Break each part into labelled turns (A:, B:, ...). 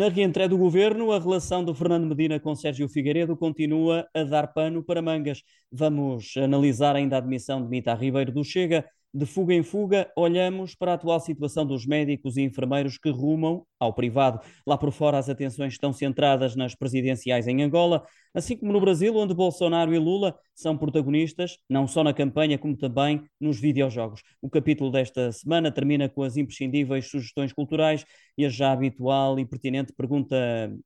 A: Na reentrée do governo, a relação do Fernando Medina com Sérgio Figueiredo continua a dar pano para mangas. Vamos analisar ainda a admissão de Mita Ribeiro do Chega de fuga em fuga, olhamos para a atual situação dos médicos e enfermeiros que rumam ao privado. Lá por fora, as atenções estão centradas nas presidenciais em Angola, assim como no Brasil, onde Bolsonaro e Lula são protagonistas, não só na campanha, como também nos videojogos. O capítulo desta semana termina com as imprescindíveis sugestões culturais e a já habitual e pertinente pergunta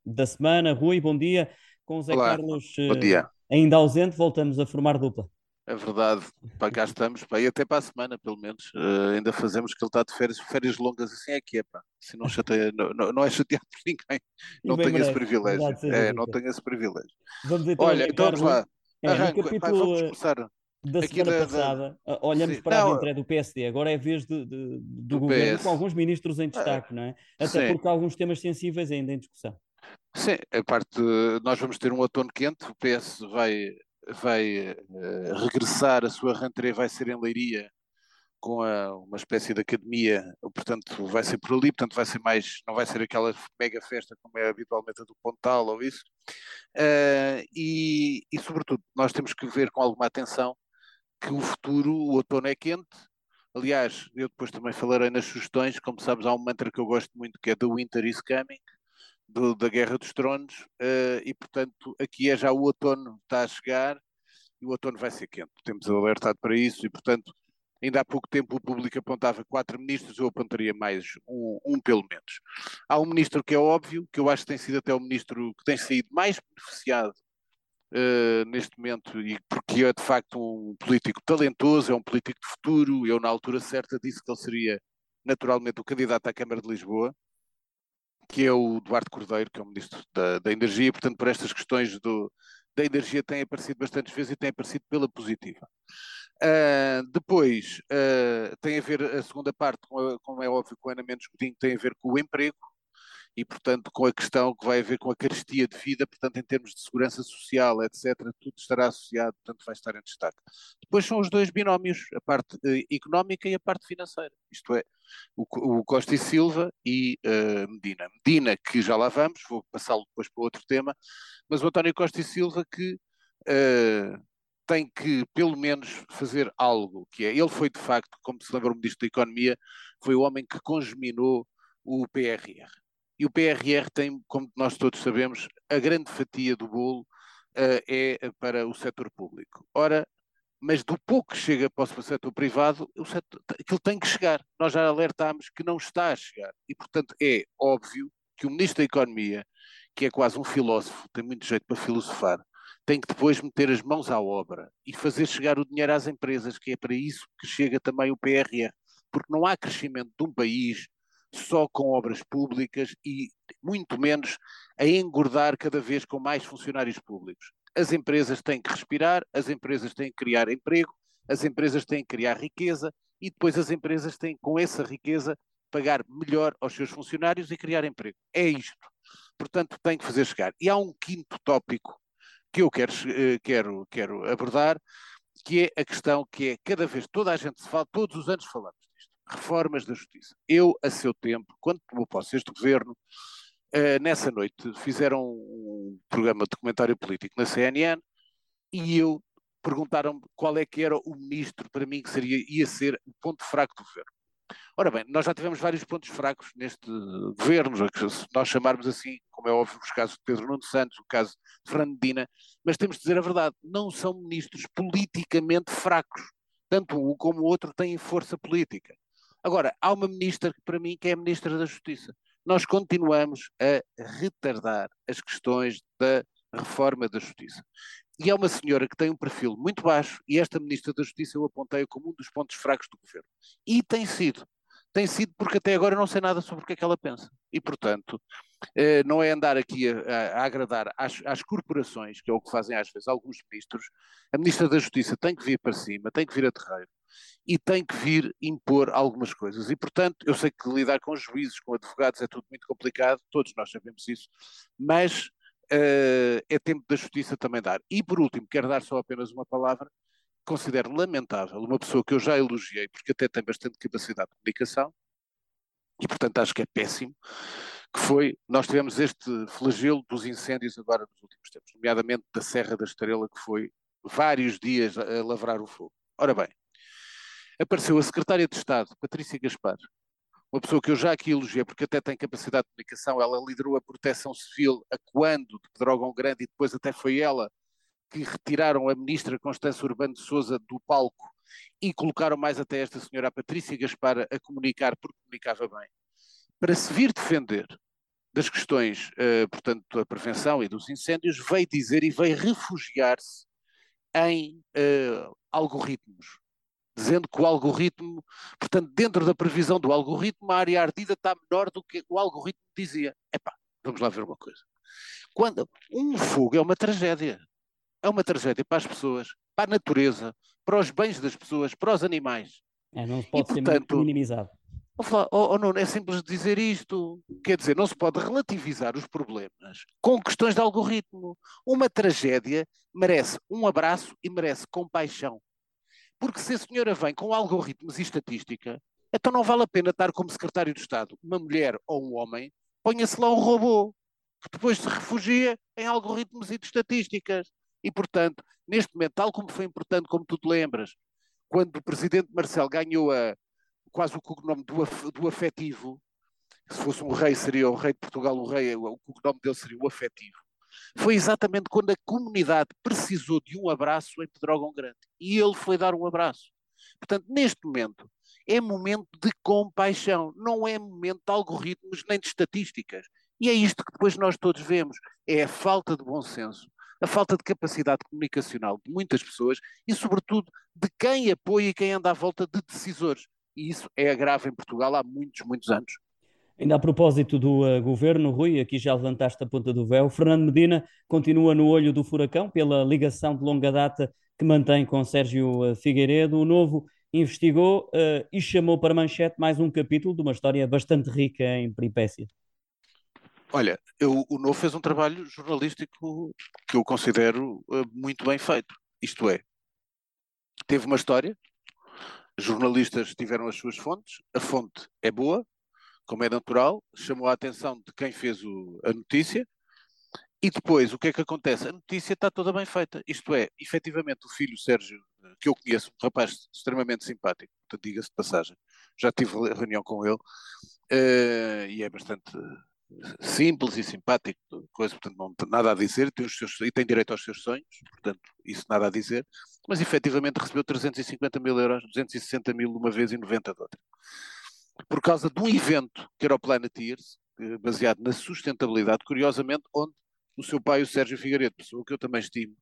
A: da semana. Rui, bom dia. Com o Zé
B: Olá,
A: Carlos
B: bom dia.
A: eh, ainda ausente, voltamos a formar dupla.
B: É verdade, para cá estamos, pá, e até para a semana, pelo menos. Eh, ainda fazemos que ele está de férias, férias longas, assim é que é, pá. Assim não, chateia, não, não, é chateado por ninguém.
A: E
B: Não tenho esse privilégio.
A: verdade
B: É, não tenho esse privilégio.
A: Vamos então
B: Olha, então vamos lá.
A: é, no
B: Arranco, pá,
A: capítulo
B: vamos começar
A: da
B: aqui
A: semana
B: da, da-
A: passada. ah, Olhamos
B: sim,
A: para a
B: não,
A: reentrée do PSD, agora é a vez de- de- do
B: do
A: governo com
B: PS.
A: alguns ministros em
B: Ah,
A: destaque, não é? Até
B: sim,
A: porque há alguns temas sensíveis ainda em discussão.
B: sim, a parte, nós vamos ter um outono quente, o PS vai, vai eh, regressar, a sua rentrée vai ser em Leiria, com a- uma espécie de academia, portanto vai ser por ali, portanto vai ser mais, não vai ser aquela mega festa como é habitualmente a do Pontal ou isso, Ah, e, e sobretudo nós temos que ver com alguma atenção que o futuro, o outono é quente, aliás, eu depois também falarei nas sugestões, como sabes há um mantra que eu gosto muito que é The Winter is Coming, do- da Guerra dos Tronos, ah, e portanto aqui é já o outono está a chegar, e o outono vai ser quente, temos alertado para isso, e portanto Ainda há pouco tempo o público apontava quatro ministros, eu apontaria mais um, um pelo menos. Há um ministro que é óbvio, que eu acho que tem sido até o ministro que tem saído mais beneficiado eh, neste momento, e porque é de facto um político talentoso, é um político de futuro. Eu, na altura certa, disse que ele seria naturalmente o candidato à Câmara de Lisboa, que é o Duarte Cordeiro, que é o ministro da, da Energia, portanto, por estas questões do, da energia tem aparecido bastantes vezes e tem aparecido pela positiva. Ah, depois, ah, tem a ver a segunda parte, com a- como é óbvio, com Ana Mendes Godinho, tem a ver com o emprego e, portanto, com a questão que vai haver com a carestia de vida, portanto, em termos de segurança social, etc., tudo estará associado, portanto, vai estar em destaque. Depois são os dois binómios, a parte eh, económica e a parte financeira, isto é, o, o Costa e Silva e eh, Medina. Medina, que já lá vamos, vou passá-lo depois para outro tema, mas o António Costa e Silva que eh, tem que, pelo menos, fazer algo, que é, ele foi de facto, como se lembra o Ministro da Economia, foi o homem que congeminou o PRR. E o PRR tem, como nós todos sabemos, a grande fatia do bolo eh, é para o setor público. Ora, mas do pouco que chega para o setor privado, o setor, aquilo tem que chegar. Nós já alertámos que não está a chegar. E, portanto, é óbvio que o Ministro da Economia, que é quase um filósofo, tem muito jeito para filosofar, tem que depois meter as mãos à obra e fazer chegar o dinheiro às empresas, que é para isso que chega também o PRR. Porque não há crescimento de um país só com obras públicas e muito menos a engordar cada vez com mais funcionários públicos. As empresas têm que respirar, as empresas têm que criar emprego, as empresas têm que criar riqueza e depois as empresas têm, com essa riqueza, pagar melhor aos seus funcionários e criar emprego. É isto. Portanto, tem que fazer chegar. E há um quinto tópico que eu quero, eh, quero, quero abordar, que é a questão que é cada vez, toda a gente se fala, todos os anos falamos reformas da justiça. Eu, a seu tempo, quando tomou posse este governo, eh, nessa noite fizeram um programa de documentário político na CNN e eu perguntaram-me qual é que era o ministro para mim que seria, ia ser o ponto fraco do governo. Ora bem, nós já tivemos vários pontos fracos neste governo, se nós chamarmos assim, como é óbvio, os casos de Pedro Nuno Santos, o caso de Fernando Medina, mas temos de dizer a verdade, não são ministros politicamente fracos. Tanto um como o outro têm força política. Agora, há uma ministra que para mim que é a ministra da Justiça. Nós continuamos a retardar as questões da reforma da Justiça. E é uma senhora que tem um perfil muito baixo, e esta Ministra da Justiça eu apontei como um dos pontos fracos do governo. E tem sido. Tem sido porque até agora eu não sei nada sobre o que é que ela pensa. E, portanto, eh, não é andar aqui a, a- agradar às, às corporações, que é o que fazem às vezes alguns ministros. A Ministra da Justiça tem que vir para cima, tem que vir a terreiro e tem que vir impor algumas coisas. E, portanto, eu sei que lidar com juízes, com advogados é tudo muito complicado, todos nós sabemos isso, mas eh, é tempo da justiça também dar. E, por último, quero dar só apenas uma palavra, considero lamentável uma pessoa que eu já elogiei, porque até tem bastante capacidade de comunicação, e portanto acho que é péssimo, que foi, nós tivemos este flagelo dos incêndios agora nos últimos tempos, nomeadamente da Serra da Estrela, que foi vários dias a lavrar o fogo. Ora bem, apareceu a secretária de Estado, Patrícia Gaspar, uma pessoa que eu já aqui elogiei, porque até tem capacidade de comunicação, ela liderou a proteção civil acuando de Pedrógão Grande e depois até foi ela que retiraram a ministra Constância Urbano de Souza do palco e colocaram mais até esta senhora, a Patrícia Gaspar, a comunicar, porque comunicava bem, para se vir defender das questões, uh, portanto, da prevenção e dos incêndios, veio dizer e veio refugiar-se em uh, algoritmos, dizendo que o algoritmo, portanto, dentro da previsão do algoritmo, a área ardida está menor do que o algoritmo dizia. Epá, vamos lá ver uma coisa. Quando um fogo é uma tragédia, é uma tragédia para as pessoas, para a natureza, para os bens das pessoas, para os animais.
A: É, não pode e, portanto, ser minimizado.
B: Falar, oh, oh, não, é simples dizer isto. Quer dizer, não se pode relativizar os problemas com questões de algoritmo. Uma tragédia merece um abraço e merece compaixão. Porque se a senhora vem com algoritmos e estatística, então não vale a pena estar como secretário de Estado, uma mulher ou um homem, ponha-se lá um robô, que depois se refugia em algoritmos e de estatísticas. E, portanto, neste momento, tal como foi importante, como tu te lembras, quando o presidente Marcelo ganhou a, quase o cognome do, af, do afetivo, se fosse um rei seria o rei de Portugal, o rei, o cognome dele seria o afetivo. Foi exatamente quando a comunidade precisou de um abraço em Pedrógão Grande. E ele foi dar um abraço. Portanto, neste momento, é momento de compaixão, não é momento de algoritmos nem de estatísticas. E é isto que depois nós todos vemos: é a falta de bom senso a falta de capacidade comunicacional de muitas pessoas e, sobretudo, de quem apoia e quem anda à volta de decisores. E isso é grave em Portugal há muitos, muitos anos.
A: Ainda a propósito do uh, governo, Rui, aqui já levantaste a ponta do véu. Fernando Medina continua no olho do furacão pela ligação de longa data que mantém com Sérgio uh, Figueiredo. O novo investigou uh, e chamou para manchete mais um capítulo de uma história bastante rica em peripécias.
B: Olha, eu, o Novo fez um trabalho jornalístico que eu considero uh, muito bem feito. Isto é, teve uma história, jornalistas tiveram as suas fontes, a fonte é boa, como é natural, chamou a atenção de quem fez o, a notícia, e depois o que é que acontece? A notícia está toda bem feita. Isto é, efetivamente, o filho Sérgio, que eu conheço, um rapaz extremamente simpático, diga-se de passagem, já tive reunião com ele, uh, e é bastante simples e simpático, coisa, portanto não tem nada a dizer, tem os seus, e tem direito aos seus sonhos, portanto isso nada a dizer, mas efetivamente recebeu 350 mil euros, 260 mil uma vez e 90 de outra. Por causa de um evento que era o Planeteers, baseado na sustentabilidade, curiosamente, onde o seu pai, o Sérgio Figueiredo, pessoa que eu também estimo,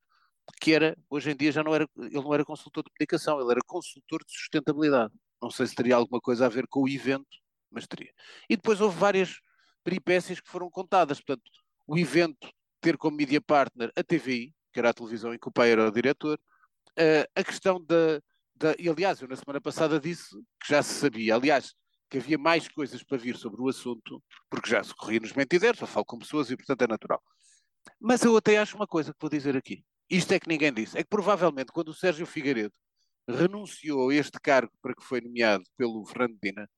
B: que era, hoje em dia já não era, ele não era consultor de comunicação, ele era consultor de sustentabilidade. Não sei se teria alguma coisa a ver com o evento, mas teria. E depois houve várias peripécias que foram contadas. Portanto, o evento ter como media partner a TVI, que era a televisão em que o pai era o diretor, uh, a questão da, da. E aliás, eu na semana passada disse que já se sabia, aliás, que havia mais coisas para vir sobre o assunto, porque já se corria nos mentideiros, eu falo com pessoas e portanto é natural. Mas eu até acho uma coisa que vou dizer aqui. Isto é que ninguém disse. É que provavelmente quando o Sérgio Figueiredo renunciou a este cargo para que foi nomeado pelo Fernando Dina,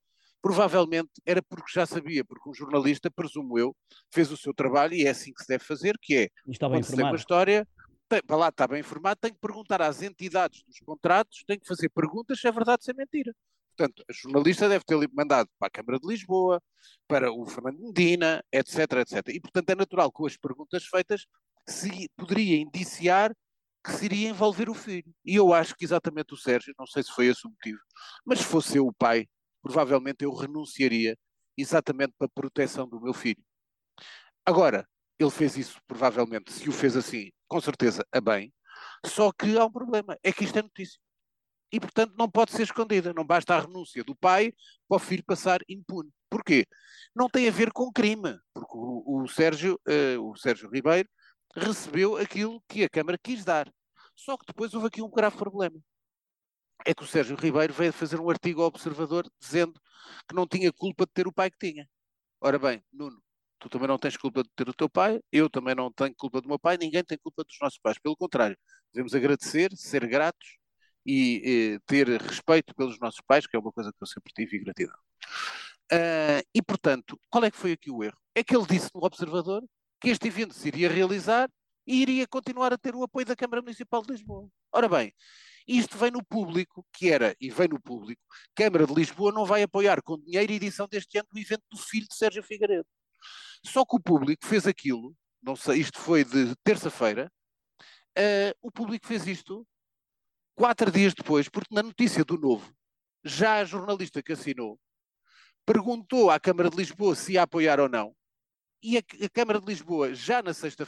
B: provavelmente era porque já sabia, porque um jornalista, presumo eu, fez o seu trabalho e é assim que se deve fazer, que é,
A: Estava quando
B: se tem uma história, tem, para lá está bem informado, tem que perguntar às entidades dos contratos, tem que fazer perguntas se é verdade ou se é mentira. Portanto, a jornalista deve ter mandado para a Câmara de Lisboa, para o Fernando Medina, etc, etc. E, portanto, é natural que com as perguntas feitas se poderia indiciar que se iria envolver o filho. E eu acho que exatamente o Sérgio, não sei se foi esse o motivo, mas se fosse eu o pai, provavelmente eu renunciaria exatamente para a proteção do meu filho. Agora, ele fez isso, provavelmente, se o fez assim, com certeza, a bem, só que há um problema, é que isto é notícia. E, portanto, não pode ser escondida. Não basta a renúncia do pai para o filho passar impune. Porquê? Não tem a ver com crime, porque o, o Sérgio, uh, o Sérgio Ribeiro recebeu aquilo que a Câmara quis dar. Só que depois houve aqui um grave problema é que o Sérgio Ribeiro veio fazer um artigo ao Observador dizendo que não tinha culpa de ter o pai que tinha. Ora bem, Nuno, tu também não tens culpa de ter o teu pai, eu também não tenho culpa do meu pai, ninguém tem culpa dos nossos pais. Pelo contrário, devemos agradecer, ser gratos e, ter respeito pelos nossos pais, que é uma coisa que eu sempre tive, e gratidão. Uh, e, portanto, qual é que foi aqui o erro? É que ele disse no Observador que este evento se iria realizar e iria continuar a ter o apoio da Câmara Municipal de Lisboa. Ora bem, isto vem no público, que era, e vem no público, Câmara de Lisboa não vai apoiar com dinheiro a edição deste ano do evento do filho de Sérgio Figueiredo. Só que o público fez aquilo, não sei, isto foi de terça-feira, uh, o público fez isto quatro dias depois, porque na notícia do Novo, já a jornalista que assinou perguntou à Câmara de Lisboa se ia apoiar ou não, e a, a Câmara de Lisboa, já na sexta,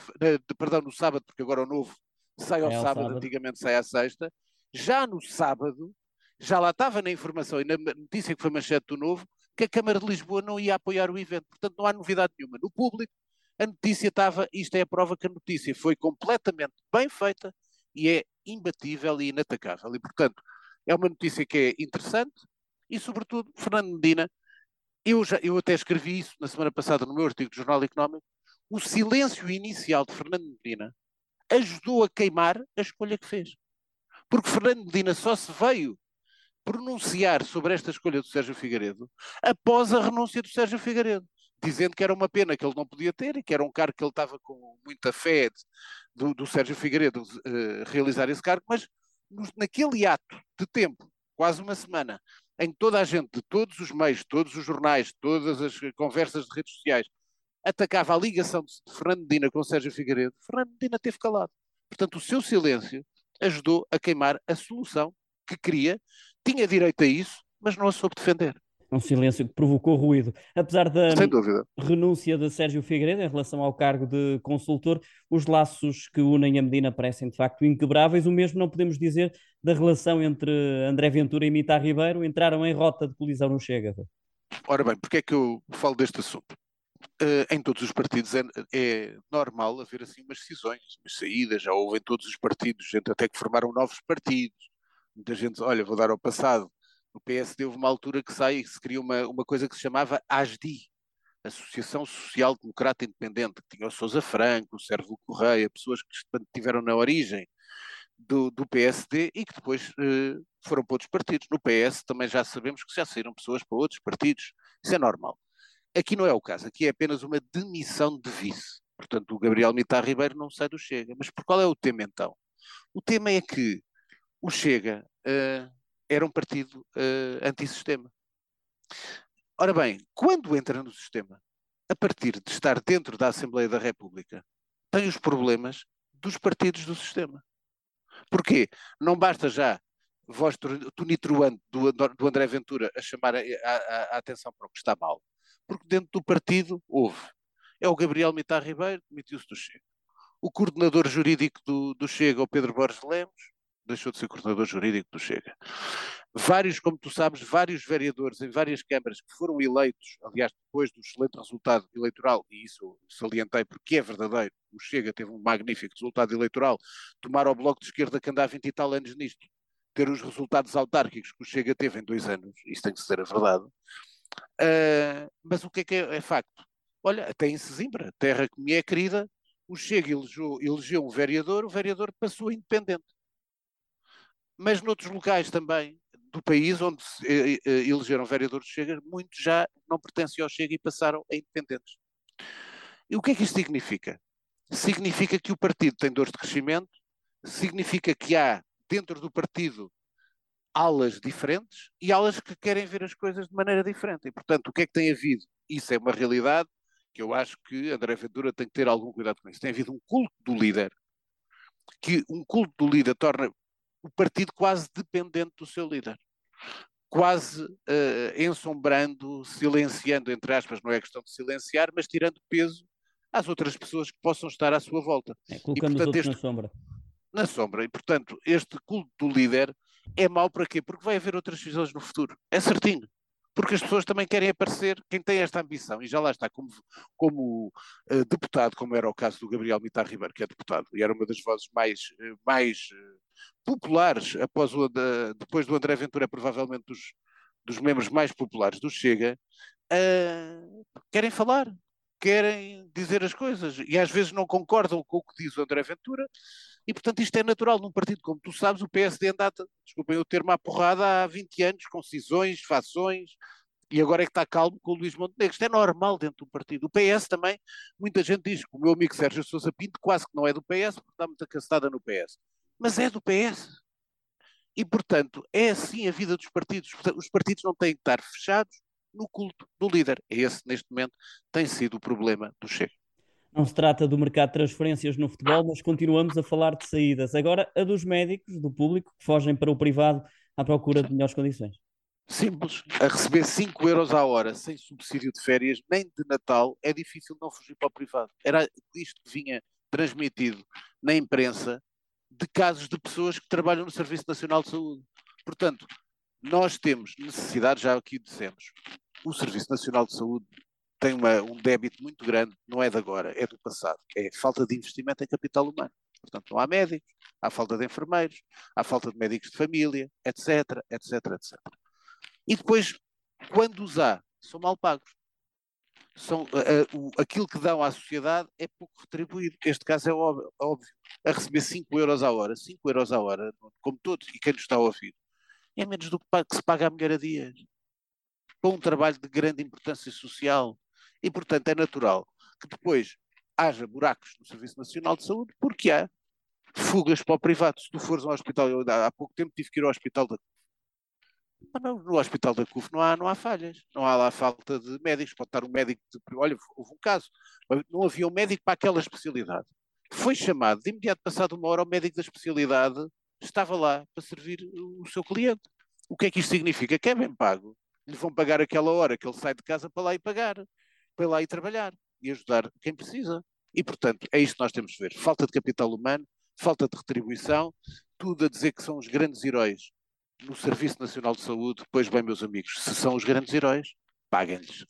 B: perdão, no sábado, porque agora o novo sai ao, é sábado, sábado, antigamente sai à sexta, já no sábado, já lá estava na informação e na notícia que foi manchete do novo, que a Câmara de Lisboa não ia apoiar o evento. Portanto, não há novidade nenhuma. No público, a notícia estava, isto é a prova que a notícia foi completamente bem feita e é imbatível e inatacável. E, portanto, é uma notícia que é interessante e, sobretudo, Fernando Medina eu, já, eu até escrevi isso na semana passada no meu artigo do Jornal Económico, o silêncio inicial de Fernando Medina ajudou a queimar a escolha que fez. Porque Fernando Medina só se veio pronunciar sobre esta escolha do Sérgio Figueiredo após a renúncia do Sérgio Figueiredo, dizendo que era uma pena que ele não podia ter e que era um cargo que ele estava com muita fé do, do Sérgio Figueiredo uh, realizar esse cargo, mas naquele ato de tempo, quase uma semana, em toda a gente, de todos os meios, todos os jornais, todas as conversas de redes sociais, atacava a ligação de Fernando Medina com Sérgio Figueiredo, Fernando Medina teve calado. Portanto, o seu silêncio ajudou a queimar a solução que queria, tinha direito a isso, mas não a soube defender
A: um silêncio que provocou ruído. Apesar da renúncia de Sérgio Figueiredo em relação ao cargo de consultor, os laços que unem a Medina parecem de facto inquebráveis. O mesmo não podemos dizer da relação entre André Ventura e Mita Ribeiro, entraram em rota de colisão no Chega.
B: Ora bem, porque é que eu falo deste assunto? Uh, em todos os partidos é, é, normal haver assim umas decisões, umas saídas, já houve em todos os partidos, gente até que formaram novos partidos. Muita gente, olha, vou dar ao passado, no PSD houve uma altura que sai se cria uma, uma coisa que se chamava ASDI, Associação Social Democrata Independente, que tinha o Sousa Franco, o Sérgio Correia, pessoas que estiveram na origem do, do PSD e que depois eh, foram para outros partidos. No PS também já sabemos que já saíram pessoas para outros partidos. Isso é normal. Aqui não é o caso, aqui é apenas uma demissão de vice. Portanto, o Gabriel Mitar Ribeiro não sai do Chega. Mas por qual é o tema então? O tema é que o Chega uh, era um partido uh, antissistema. Ora bem, quando entra no sistema, a partir de estar dentro da Assembleia da República, tem os problemas dos partidos do sistema. Porquê? Não basta já voz tunitruante do, do André Ventura a chamar a, a, a, atenção para o que está mal. Porque dentro do partido houve. É o Gabriel Mitar Ribeiro, demitiu-se do Chega. O coordenador jurídico do, do Chega, o Pedro Borges Lemos, deixou de ser coordenador jurídico do Chega. Vários, como tu sabes, vários vereadores em várias câmaras que foram eleitos, aliás, depois do excelente resultado eleitoral, e isso salientei porque é verdadeiro, o Chega teve um magnífico resultado eleitoral, tomar ao Bloco de Esquerda que anda há 20 e tal anos nisto, ter os resultados autárquicos que o Chega teve em dois anos, isso tem que ser a verdade. Uh, mas o que é que é, é facto? Olha, até em Sesimbra, terra que me é querida, o Chega elegeu, elegeu um vereador, o vereador passou independente mas noutros locais também do país onde elegeram vereadores de Chega, muitos já não pertencem ao Chega e passaram a independentes. E o que é que isto significa? Significa que o partido tem dores de crescimento, significa que há dentro do partido alas diferentes e alas que querem ver as coisas de maneira diferente. E, portanto, o que é que tem havido? Isso é uma realidade que eu acho que André Ventura tem que ter algum cuidado com isso. Tem havido um culto do líder, que um culto do líder torna o partido quase dependente do seu líder. Quase uh, ensombrando, silenciando, entre aspas, não é questão de silenciar, mas tirando peso às outras pessoas que possam estar à sua volta.
A: É, colocando e, portanto, este, na sombra.
B: Na sombra. E, portanto, este culto do líder é mau para quê? Porque vai haver outras decisões no futuro. É certinho porque as pessoas também querem aparecer, quem tem esta ambição, e já lá está, como, como uh, deputado, como era o caso do Gabriel Mitar Ribeiro, que é deputado, e era uma das vozes mais, uh, mais uh, populares, após o, depois do André Ventura, é provavelmente dos, dos membros mais populares do Chega, querem falar, querem dizer as coisas, e às vezes não concordam com o que diz o André Ventura, e, portanto, isto é natural num partido, como tu sabes, o PSD anda, desculpem o termo, à porrada há 20 anos, com cisões, fações, E agora é que está calmo com o Luís Montenegro. Isto é normal dentro do partido. O PS também, muita gente diz que o meu amigo Sérgio Sousa Pinto quase que não é do PS, porque está muita castada no PS. Mas é do PS. E, portanto, é assim a vida dos partidos. Os partidos não têm que estar fechados no culto do líder. É esse, neste momento, tem sido o problema do Chega.
A: Não se trata do mercado de transferências no futebol, mas continuamos a falar de saídas. Agora, a dos médicos, do público, que fogem para o privado à procura de melhores condições.
B: Simples. A receber 5 euros à hora, sem subsídio de férias, nem de Natal, é difícil não fugir para o privado. Era isto que vinha transmitido na imprensa de casos de pessoas que trabalham no Serviço Nacional de Saúde. Portanto, nós temos necessidade, já aqui dissemos, o Serviço Nacional de Saúde tem uma, um débito muito grande, não é de agora, é do passado. É falta de investimento em capital humano. Portanto, não há médicos, há falta de enfermeiros, há falta de médicos de família, etc, etc, etc. E depois, quando os há, são mal pagos. São, uh, aquilo que dão à sociedade é pouco retribuído. Este caso é óbvio, óbvio. A receber 5 euros a hora, 5 euros a hora, como todos, e quem nos está a ouvir, é menos do que, que se paga a mulher a dias. Para um trabalho de grande importância social. E, portanto, é natural que depois haja buracos no Serviço Nacional de Saúde, porque há fugas para o privado. Se tu fores ao hospital, eu há pouco tempo tive que ir ao hospital da não, no hospital da CUF não há, não há falhas, não há lá falta de médicos, pode estar um médico, de, olha, houve um caso, não havia um médico para aquela especialidade. Foi chamado, de imediato passado uma hora, o médico da especialidade estava lá para servir o seu cliente. O que é que isto significa? Que é bem pago. Lhe vão pagar aquela hora que ele sai de casa para lá e pagar, para lá e trabalhar e ajudar quem precisa. E, portanto, é isto que nós temos de ver. Falta de capital humano, falta de retribuição, tudo a dizer que são os grandes heróis no Serviço Nacional de Saúde, pois bem, meus amigos, se são os grandes heróis, paguem-lhes.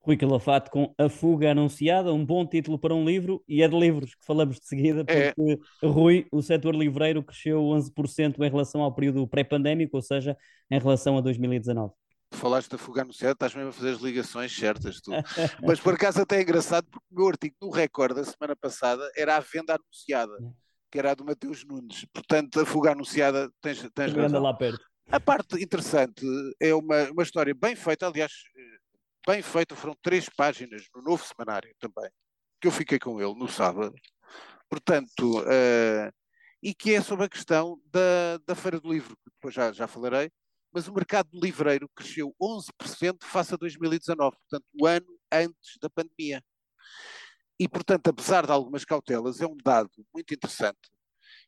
A: Rui Calafato com A Fuga Anunciada, um bom título para um livro, e é de livros que falamos de seguida, é. porque, é. Rui, o setor livreiro cresceu 11% em relação ao período pré-pandémico, ou seja, em relação a 2019
B: falaste da fuga anunciada, estás mesmo a fazer as ligações certas, tu. Mas por acaso até é engraçado, porque o meu artigo no Record da semana passada era a venda anunciada que era a do Mateus Nunes. Portanto, a fuga anunciada, tens, tens razão.
A: lá perto.
B: A parte interessante é uma, uma história bem feita, aliás, bem feita, foram três páginas no novo semanário também, que eu fiquei com ele no sábado. Portanto, uh, e que é sobre a questão da, da Feira do Livro, que depois já, já falarei, mas o mercado livreiro cresceu 11% face a 2019, portanto, o ano antes da pandemia. E, portanto, apesar de algumas cautelas, é um dado muito interessante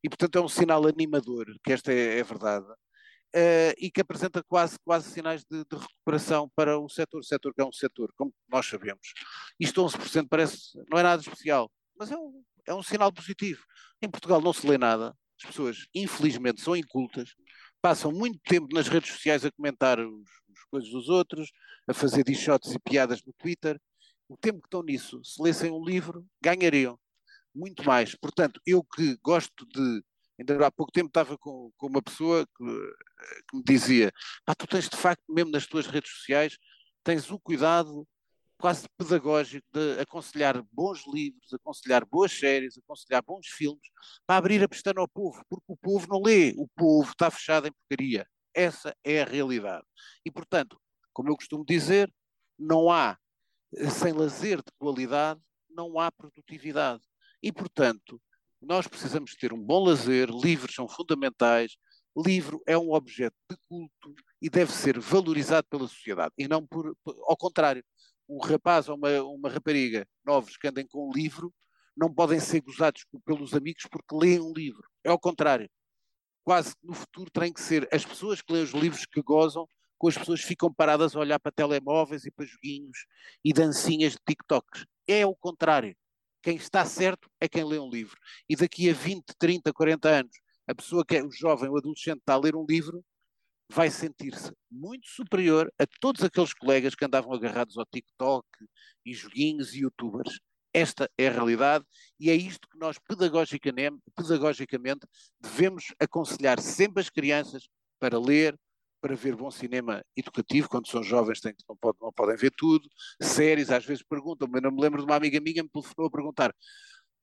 B: e, portanto, é um sinal animador, que esta é, é verdade, uh, e que apresenta quase, quase sinais de, de, recuperação para o setor, o setor que é um setor, como nós sabemos. Isto 11% parece, não é nada especial, mas é um, é um sinal positivo. Em Portugal não se lê nada, as pessoas, infelizmente, são incultas, passam muito tempo nas redes sociais a comentar os, as coisas dos outros, a fazer dichotes e piadas no Twitter, o tempo que estão nisso, se lessem um livro, ganhariam muito mais. Portanto, eu que gosto de. Ainda há pouco tempo estava com, com uma pessoa que, que me dizia: pá, tu tens de facto, mesmo nas tuas redes sociais, tens o cuidado quase pedagógico de aconselhar bons livros, aconselhar boas séries, aconselhar bons filmes, para abrir a pestana ao povo, porque o povo não lê, o povo está fechado em porcaria. Essa é a realidade. E, portanto, como eu costumo dizer, não há sem lazer de qualidade, não há produtividade. E, portanto, nós precisamos ter um bom lazer, livros são fundamentais, livro é um objeto de culto e deve ser valorizado pela sociedade, e não por, ao contrário. Um rapaz ou uma, uma rapariga novos que andem com um livro não podem ser gozados pelos amigos porque leem um livro. É ao contrário. Quase no futuro tem que ser as pessoas que leem os livros que gozam com as pessoas ficam paradas a olhar para telemóveis e para joguinhos e dancinhas de TikToks. É o contrário. Quem está certo é quem lê um livro. E daqui a 20, 30, 40 anos, a pessoa que é o jovem, o adolescente, está a ler um livro, vai sentir-se muito superior a todos aqueles colegas que andavam agarrados ao TikTok e joguinhos e youtubers. Esta é a realidade e é isto que nós pedagogicamente, devemos aconselhar sempre as crianças para ler, para ver bom cinema educativo, quando são jovens têm, não, pode, não podem ver tudo, séries, às vezes perguntam, mas não me lembro de uma amiga minha me telefonou a perguntar,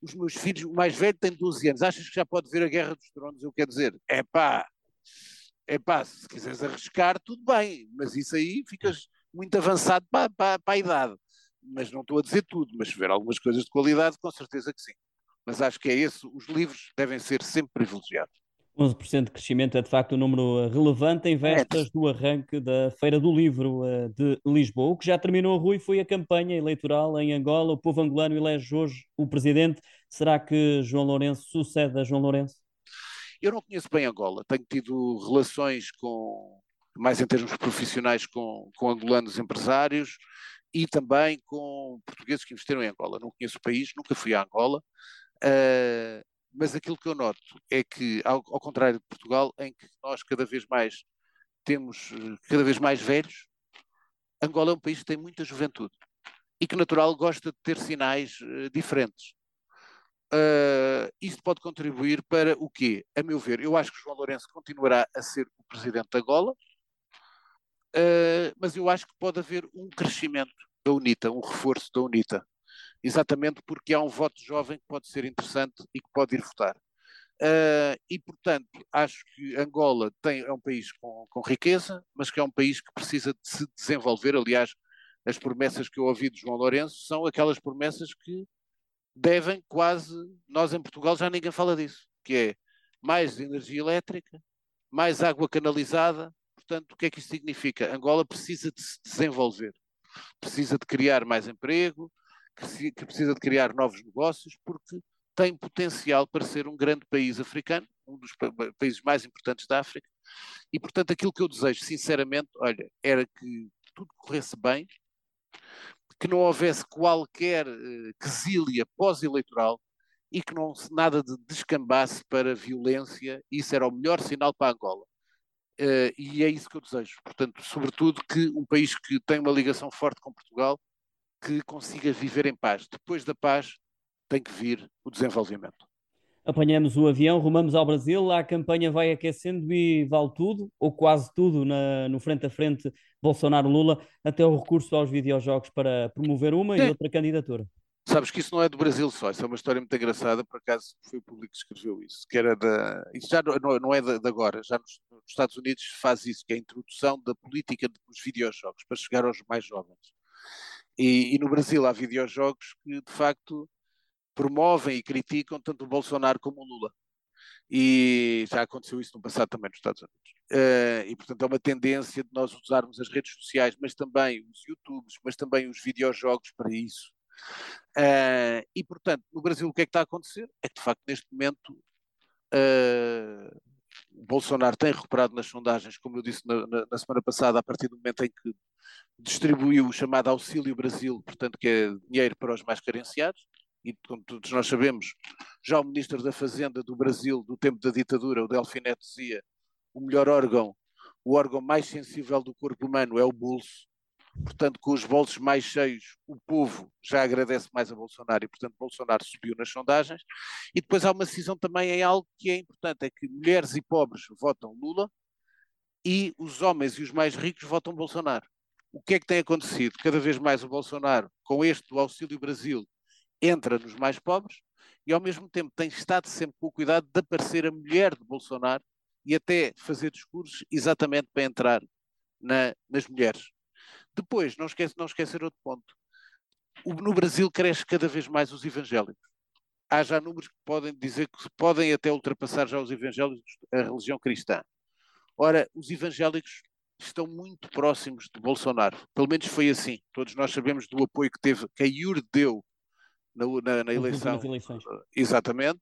B: os meus filhos, o mais velho tem 12 anos, achas que já pode ver a Guerra dos Tronos? Eu quero dizer, é pá, é pá, se quiseres arriscar, tudo bem, mas isso aí ficas, muito avançado para, para, para a idade. Mas não estou a dizer tudo, mas se algumas coisas de qualidade, com certeza que sim. Mas acho que é esse, os livros devem ser sempre privilegiados.
A: 11% de crescimento é de facto um número eh, relevante em é. do arranque da Feira do Livro eh, de Lisboa. O que já terminou, Rui, foi a campanha eleitoral em Angola. O povo angolano elege hoje o presidente. Será que João Lourenço sucede a João Lourenço?
B: Eu não conheço bem Angola. Tenho tido relações com, mais em termos profissionais, com, com angolanos empresários e também com portugueses que investiram em Angola. Não conheço o país, nunca fui a Angola. Uh, mas aquilo que eu noto é que, ao, ao, contrário de Portugal, em que nós cada vez mais temos cada vez mais velhos, Angola é um país que tem muita juventude e que, natural, gosta de ter sinais uh, diferentes. Uh, isto pode contribuir para o quê? A meu ver, eu acho que João Lourenço continuará a ser o presidente da Angola, uh, mas eu acho que pode haver um crescimento da UNITA, um reforço da UNITA exatamente porque há um voto jovem que pode ser interessante e que pode ir votar. Uh, e, portanto, acho que Angola tem, é um país com, com, riqueza, mas que é um país que precisa de se desenvolver. Aliás, as promessas que eu ouvi de João Lourenço são aquelas promessas que devem quase. Nós em Portugal já ninguém fala disso, que é mais energia elétrica, mais água canalizada. Portanto, o que é que isto significa? Angola precisa de se desenvolver, precisa de criar mais emprego, que precisa de criar novos negócios, porque tem potencial para ser um grande país africano, um dos países mais importantes da África, e portanto aquilo que eu desejo, sinceramente, olha, era que tudo corresse bem, que não houvesse qualquer uh, quesília pós-eleitoral e que não nada de descambasse para violência, isso era o melhor sinal para Angola. Uh, e é isso que eu desejo. Portanto, sobretudo que um país que tem uma ligação forte com Portugal que consiga viver em paz. Depois da paz tem que vir o desenvolvimento.
A: Apanhamos o avião, rumamos ao Brasil, a campanha vai aquecendo e vale tudo, ou quase tudo, na, no frente a frente Bolsonaro-Lula, até o recurso aos videojogos para promover uma e outra candidatura.
B: Sabes que isso não é do Brasil só, isso é uma história muito engraçada, por acaso foi o público que escreveu isso, que era da. Isso já não, não é de, agora, já nos, nos, Estados Unidos faz isso, que é a introdução da política dos videojogos para chegar aos mais jovens. E, e, no Brasil há videojogos que de facto promovem e criticam tanto o Bolsonaro como o Lula. E já aconteceu isso no passado também nos Estados Unidos. Uh, e portanto é uma tendência de nós usarmos as redes sociais, mas também os YouTubes, mas também os videojogos para isso. Uh, e portanto, no Brasil o que é que está a acontecer? É que de facto neste momento uh, Bolsonaro tem recuperado nas sondagens, como eu disse na, na, na, semana passada, a partir do momento em que distribuiu o chamado Auxílio Brasil, portanto, que é dinheiro para os mais carenciados, e como todos nós sabemos, já o Ministro da Fazenda do Brasil, do tempo da ditadura, o Delfim Neto dizia, o melhor órgão, o órgão mais sensível do corpo humano é o bolso, portanto, com os bolsos mais cheios, o povo já agradece mais a Bolsonaro e, portanto, Bolsonaro subiu nas sondagens. E depois há uma decisão também em algo que é importante, é que mulheres e pobres votam Lula e os homens e os mais ricos votam Bolsonaro. O que é que tem acontecido? Cada vez mais o Bolsonaro, com este do Auxílio Brasil, entra nos mais pobres e, ao mesmo tempo, tem estado sempre com o cuidado de aparecer a mulher de Bolsonaro e até fazer discursos exatamente para entrar na, nas mulheres. Depois, não, esquece, não esquecer outro ponto. O, no Brasil cresce cada vez mais os evangélicos. Há já números que podem dizer que podem até ultrapassar já os evangélicos a religião cristã. Ora, os evangélicos estão muito próximos de Bolsonaro. Pelo menos foi assim. Todos nós sabemos do apoio que teve, que a IUR deu na, na, na eleição. Exatamente.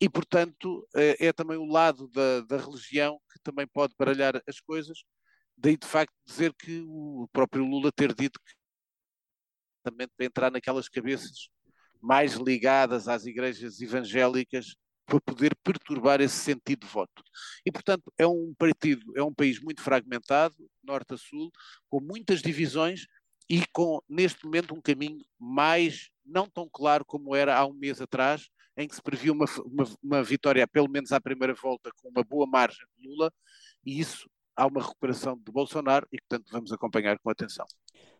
B: E, portanto, é, é também o lado da, da religião que também pode baralhar as coisas daí de facto dizer que o próprio Lula ter dito que também para entrar naquelas cabeças mais ligadas às igrejas evangélicas para poder perturbar esse sentido de voto. E, portanto, é um partido, é um país muito fragmentado, norte a sul, com muitas divisões e com, neste momento, um caminho mais não tão claro como era há um mês atrás, em que se previa uma, uma, uma vitória, pelo menos à primeira volta, com uma boa margem de Lula, e isso há uma recuperação de Bolsonaro e, portanto, vamos acompanhar com atenção.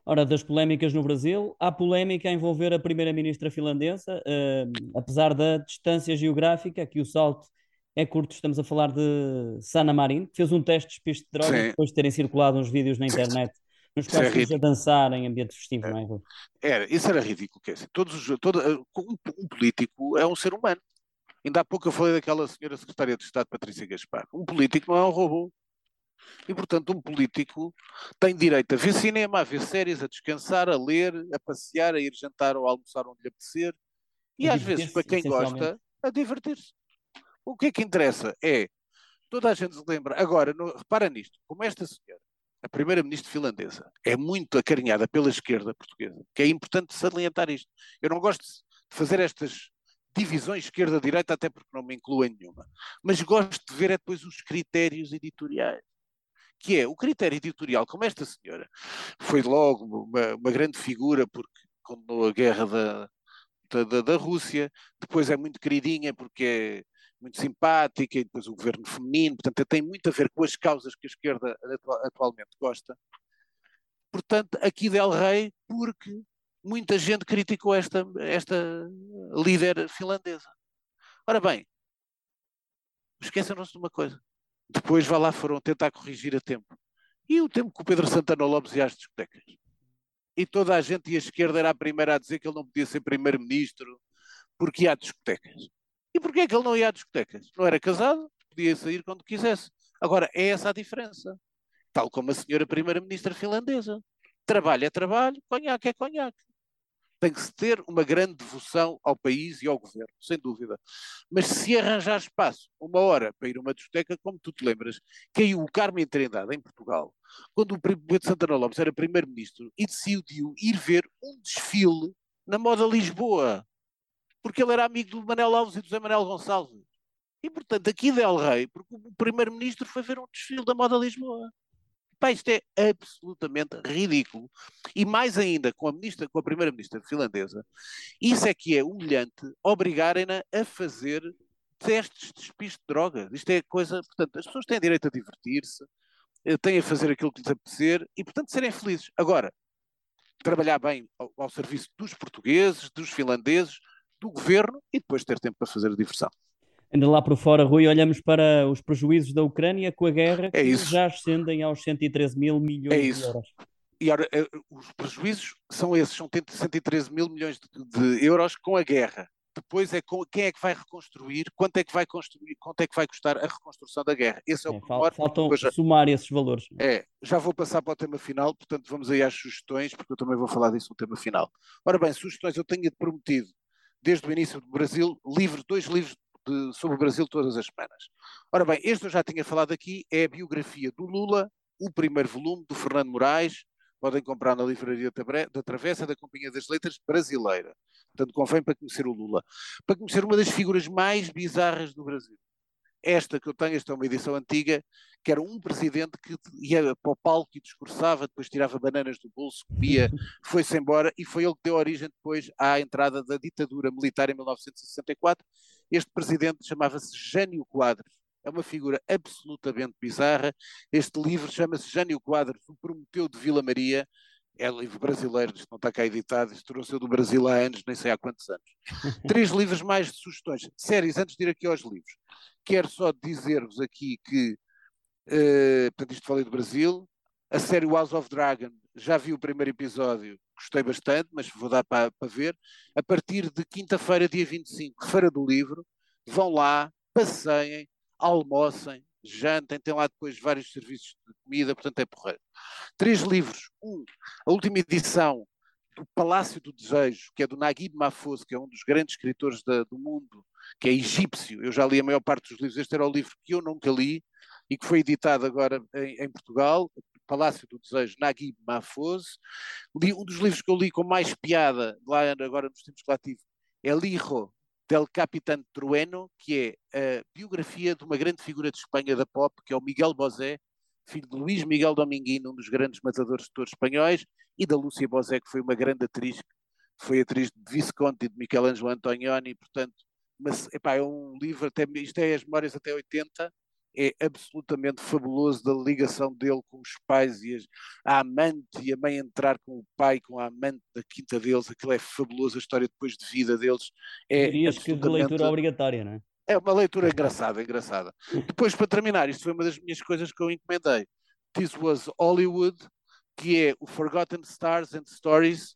A: Ora, das polémicas no Brasil, há polémica a envolver a primeira-ministra finlandesa, uh, apesar da distância geográfica, que o salto é curto, estamos a falar de Sana Marin, que fez um teste de despiste de drogas depois de terem circulado uns vídeos na internet Costos é a dançar em ambiente festivo, é. não é?
B: Era, isso era ridículo. Que é assim, todos os, todo, um, um político é um ser humano. Ainda há pouco eu falei daquela senhora secretária de Estado, Patrícia Gaspar. Um político não é um robô. E, portanto, um político tem direito a ver cinema, a ver séries, a descansar, a ler, a passear, a ir jantar ou almoçar onde lhe apetecer. E às vezes, para quem gosta, a divertir-se. O que é que interessa é, toda a gente se lembra, agora, no, repara nisto, como esta senhora, a primeira-ministra finlandesa, é muito acarinhada pela esquerda portuguesa, que é importante salientar isto. Eu não gosto de fazer estas divisões esquerda-direita, até porque não me incluem nenhuma, mas gosto de ver é depois os critérios editoriais que é o critério editorial, como esta senhora foi logo uma, uma grande figura porque condenou a guerra da, da, da, Rússia, depois é muito queridinha porque é muito simpática, e depois o governo feminino, portanto tem muito a ver com as causas que a esquerda atualmente gosta. Portanto, aqui Del Rey, porque muita gente criticou esta, esta líder finlandesa. Ora bem, esqueceram-se de uma coisa. Depois, vá lá, foram tentar corrigir a tempo. E o tempo que o Pedro Santana Lopes ia às discotecas. E toda a gente e a esquerda era a primeira a dizer que ele não podia ser primeiro-ministro porque ia a discotecas. E porquê é que ele não ia a discotecas? Não era casado, podia sair quando quisesse. Agora, é essa a diferença. Tal como a senhora primeira-ministra finlandesa. Trabalho é trabalho, conhaque é conhaque tem que se ter uma grande devoção ao país e ao governo, sem dúvida. Mas se arranjar espaço, uma hora para ir a uma discoteca, como tu te lembras, caiu o Carmen Trindade em Portugal, quando o Pedro Santana Lopes era primeiro-ministro e decidiu ir ver um desfile na moda Lisboa, porque ele era amigo do Manel Alves e do José Manuel Gonçalves. E, portanto, aqui Del Rey, porque o primeiro-ministro foi ver um desfile da moda Lisboa. Pá, isto é absolutamente ridículo. E mais ainda, com a, ministra, com a primeira-ministra finlandesa, isso é que é humilhante obrigarem-na a fazer testes de despiste de drogas. Isto é coisa. Portanto, as pessoas têm direito a divertir-se, eh, têm a fazer aquilo que lhes apetecer e, portanto, serem felizes. Agora, trabalhar bem ao, ao serviço dos portugueses, dos finlandeses, do governo e depois ter tempo para fazer a diversão.
A: Ainda lá por fora, Rui, olhamos para os prejuízos da Ucrânia com a guerra, é que isso. já ascendem aos 113 mil milhões é de euros.
B: E ora, eh, os prejuízos são esses, são 113 mil milhões de, de euros com a guerra. Depois é com, quem é que vai reconstruir, quanto é que vai construir, quanto é que vai custar a reconstrução da guerra. Esse é, é o
A: fal Faltam já, somar esses valores.
B: É, já vou passar para o tema final, portanto vamos aí às sugestões, porque eu também vou falar disso no tema final. Ora bem, sugestões eu tenho prometido desde o início do Brasil, livros, dois livros de, sobre o Brasil todas as semanas. Ora bem, este eu já tinha falado aqui, é a biografia do Lula, o primeiro volume, do Fernando Moraes, podem comprar na livraria da Travessa da Companhia das Letras Brasileira. Portanto, convém para conhecer o Lula. Para conhecer uma das figuras mais bizarras do Brasil. Esta que eu tenho, esta é uma edição antiga, que era um presidente que ia para o palco e discursava, depois tirava bananas do bolso, comia, foi-se embora e foi ele que deu origem depois à entrada da ditadura militar em 1964. Este presidente chamava-se Jânio Quadros. É uma figura absolutamente bizarra. Este livro chama-se Jânio Quadros, o Prometeu de Vila Maria. É livro brasileiro, isto não está cá editado, isto trouxe do Brasil há anos, nem sei há quantos anos. Três livros mais de sugestões. Séries, antes de ir aqui aos livros quero só dizer-vos aqui que, uh, portanto, isto falei do Brasil, a série House of Dragon, já vi o primeiro episódio, gostei bastante, mas vou dar para, para ver. A partir de quinta-feira, dia 25, Feira do Livro, vão lá, passeiem, almocem, jantem, tem lá depois vários serviços de comida, portanto é porreiro. Três livros. Um, a última edição do Palácio do Desejo, que é do Naguib Mahfouz, que é um dos grandes escritores da, do mundo, que é egípcio. Eu já li a maior parte dos livros. Este era o livro que eu nunca li e que foi editado agora em, em Portugal, Palácio do Desejo, Naguib Mahfouz. Li, um dos livros que eu li com mais piada, lá agora nos tempos que lá tive, é Lijo del Capitán Trueno, que é a biografia de uma grande figura de Espanha da pop, que é o Miguel Bosé, filho de Luís Miguel Dominguino, um dos grandes matadores de touros espanhóis, e da Lúcia Bosé, que foi uma grande atriz, foi atriz de Visconti de Michelangelo Antonioni, portanto, mas epá, é um livro, até, isto é as memórias até 80, é absolutamente fabuloso da ligação dele com os pais e as, a amante e a mãe entrar com o pai, com a amante da quinta deles, aquilo é fabuloso, a história depois de vida deles é
A: Dirias absolutamente... que de leitura obrigatória, não é?
B: É uma leitura engraçada, engraçada. Depois, para terminar, isto foi uma das minhas coisas que eu encomendei. This was Hollywood, que é o Forgotten Stars and Stories,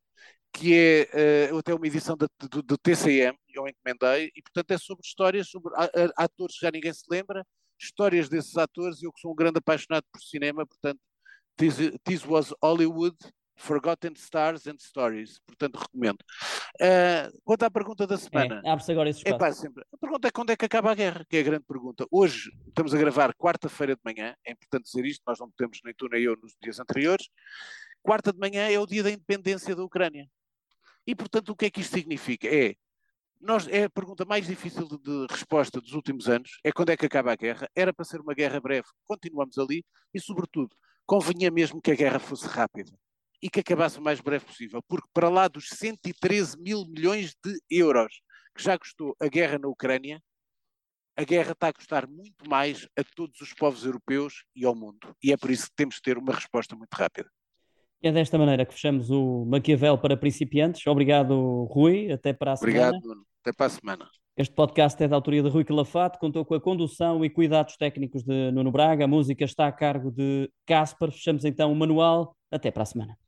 B: que é uh, até uma edição do, TCM, eu encomendei, e portanto é sobre histórias, sobre atores que já ninguém se lembra, histórias desses atores, e eu que sou um grande apaixonado por cinema, portanto, This, this was Hollywood, Forgotten Stars and Stories, portanto recomendo. Uh, quanto à pergunta da semana.
A: É, Abre-se agora esse espaço.
B: É pá, sempre. A pergunta é quando é que acaba a guerra, que é a grande pergunta. Hoje estamos a gravar quarta-feira de manhã, é importante dizer isto, nós não temos nem tu nem eu nos dias anteriores. Quarta de manhã é o dia da independência da Ucrânia. E portanto o que é que isto significa? É nós, é a pergunta mais difícil de, de, resposta dos últimos anos, é quando é que acaba a guerra. Era para ser uma guerra breve, continuamos ali, e sobretudo, convinha mesmo que a guerra fosse rápida e que acabasse o mais breve possível, porque para lá dos 113 mil milhões de euros que já custou a guerra na Ucrânia, a guerra está a custar muito mais a todos os povos europeus e ao mundo. E é por isso que temos de ter uma resposta muito rápida.
A: É desta maneira que fechamos o Maquiavel para principiantes. Obrigado, Rui. Até para a
B: Obrigado,
A: semana.
B: Obrigado, Até para a semana.
A: Este podcast é da autoria de Rui Calafate, contou com a condução e cuidados técnicos de Nuno Braga. A música está a cargo de Caspar. Fechamos então o manual. Até para a semana.